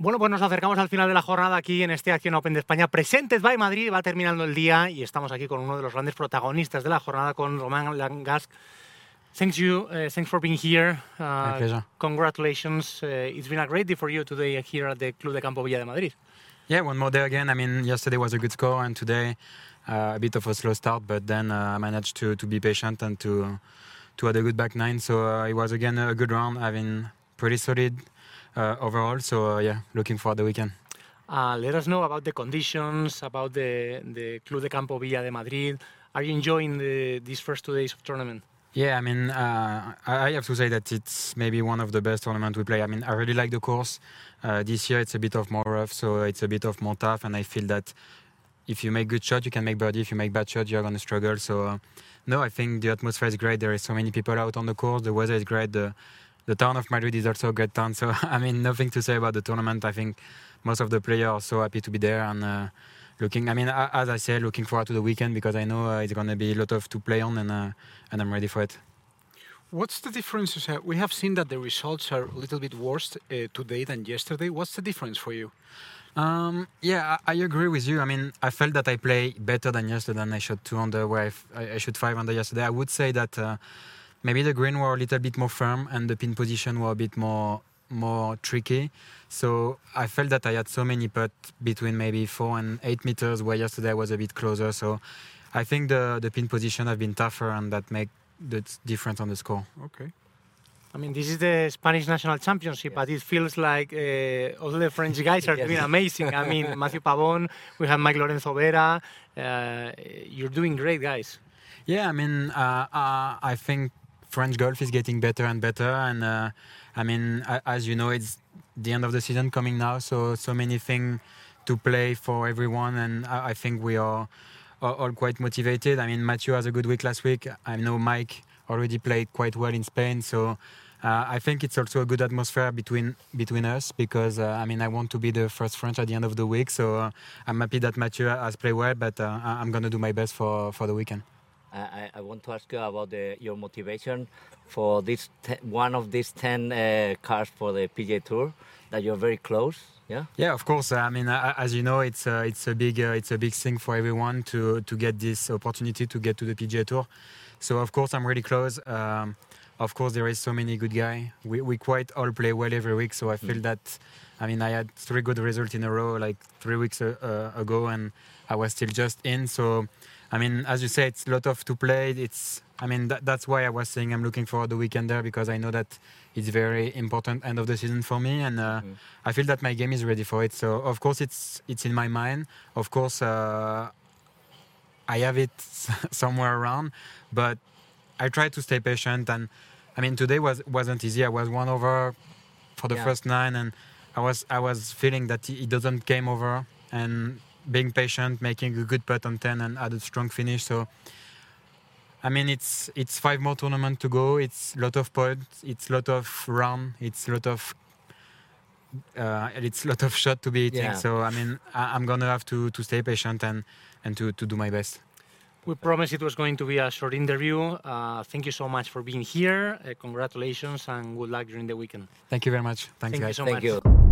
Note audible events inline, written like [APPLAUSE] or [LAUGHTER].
Bueno, pues nos acercamos al final de la jornada aquí en este Acción Open de España. Presented by Madrid, va terminando el día y estamos aquí con uno de los grandes protagonistas de la jornada, con Román Langasc. Thanks you, uh, thanks for being here. Uh, My pleasure. Congratulations. Uh, it's been a great day for you today here at the Club de Campo Villa de Madrid. Yeah, one more day again. I mean, yesterday was a good score, and today uh, a bit of a slow start, but then uh, I managed to, to be patient and to to have a good back nine. So uh, it was again a good round. Mean, pretty solid overall. So uh, yeah, looking for the weekend. Uh, let us know about the conditions, about the, the Club de Campo Villa de Madrid. Are you enjoying the, these first two days of tournament? Yeah, I mean, uh, I I have to say that it's maybe one of the best tournaments we play. I mean, I really like the course. Uh, this year it's a bit of more rough, so it's a bit of more tough, and I feel that if you make good shot, you can make birdie. If you make bad shot, you're gonna struggle. So, uh, no, I think the atmosphere is great. There is so many people out on the course. The weather is great. The the town of Madrid is also a great town. So, [LAUGHS] I mean, nothing to say about the tournament. I think most of the players are so happy to be there and. Uh, Looking, I mean, as I said, looking forward to the weekend because I know uh, it's going to be a lot of to play on, and uh, and I'm ready for it. What's the difference? We have seen that the results are a little bit worse uh, today than yesterday. What's the difference for you? Um, yeah, I, I agree with you. I mean, I felt that I play better than yesterday. And I shot two under where I, f- I- I shot five under yesterday. I would say that uh, maybe the green were a little bit more firm and the pin position were a bit more more tricky. So I felt that I had so many putts between maybe four and eight meters, where yesterday I was a bit closer. So I think the the pin position have been tougher, and that make the difference on the score. Okay. I mean, this is the Spanish national championship, but it feels like uh, all the French guys are [LAUGHS] Yes. doing amazing. I mean, [LAUGHS] Matthieu Pavon, we have Mike Lorenzo Vera. Uh, you're doing great, guys. Yeah, I mean, uh, uh, I think French golf is getting better and better, and uh, I mean, as you know, it's the end of the season coming now, so so many things to play for everyone, and I, I think we are, all quite motivated. I mean, Matthieu has a good week last week. I know Mike already played quite well in Spain, so. Uh, I think it's also a good atmosphere between between us because uh, I mean I want to be the first French at the end of the week, so uh, I'm happy that Matthieu has played well, but uh, I'm gonna do my best for for the weekend. I, I- I want to ask you about the, your motivation for this one of these 10 uh, cars for the PGA Tour that you're very close. Yeah. Yeah, of course. I mean, as you know, it's uh, it's a big uh, it's a big thing for everyone to to get this opportunity to get to the PGA Tour. So of course, I'm really close. Um, of course, there is so many good guys. We we quite all play well every week. So I feel that. I mean, I had three good results in a row, like three weeks uh, uh, ago, and I was still just in. So, I mean, as you say, it's a lot of to play. It's, I mean, that, that's why I was saying I'm looking for the weekend there because I know that it's very important end of the season for me, and uh, I feel that my game is ready for it. So, of course, it's it's in my mind. Of course, uh, I have it [LAUGHS] somewhere around, but I try to stay patient. And I mean, today was wasn't easy. I was one over for the Yeah. first nine, and I was I was feeling that it doesn't came over, and being patient, making a good putt on ten, and had a strong finish. So. I mean, it's it's five more tournaments to go. It's a lot of points. It's a lot of round. It's a lot of uh, it's a lot of shot to be hitting. Yeah. So I mean, I, I'm gonna have to to stay patient and and to to do my best. We promised it was going to be a short interview. Uh, thank you so much for being here. Uh, congratulations and good luck during the weekend. Thank you very much. Thanks, Thank you guys. so Thank much. you.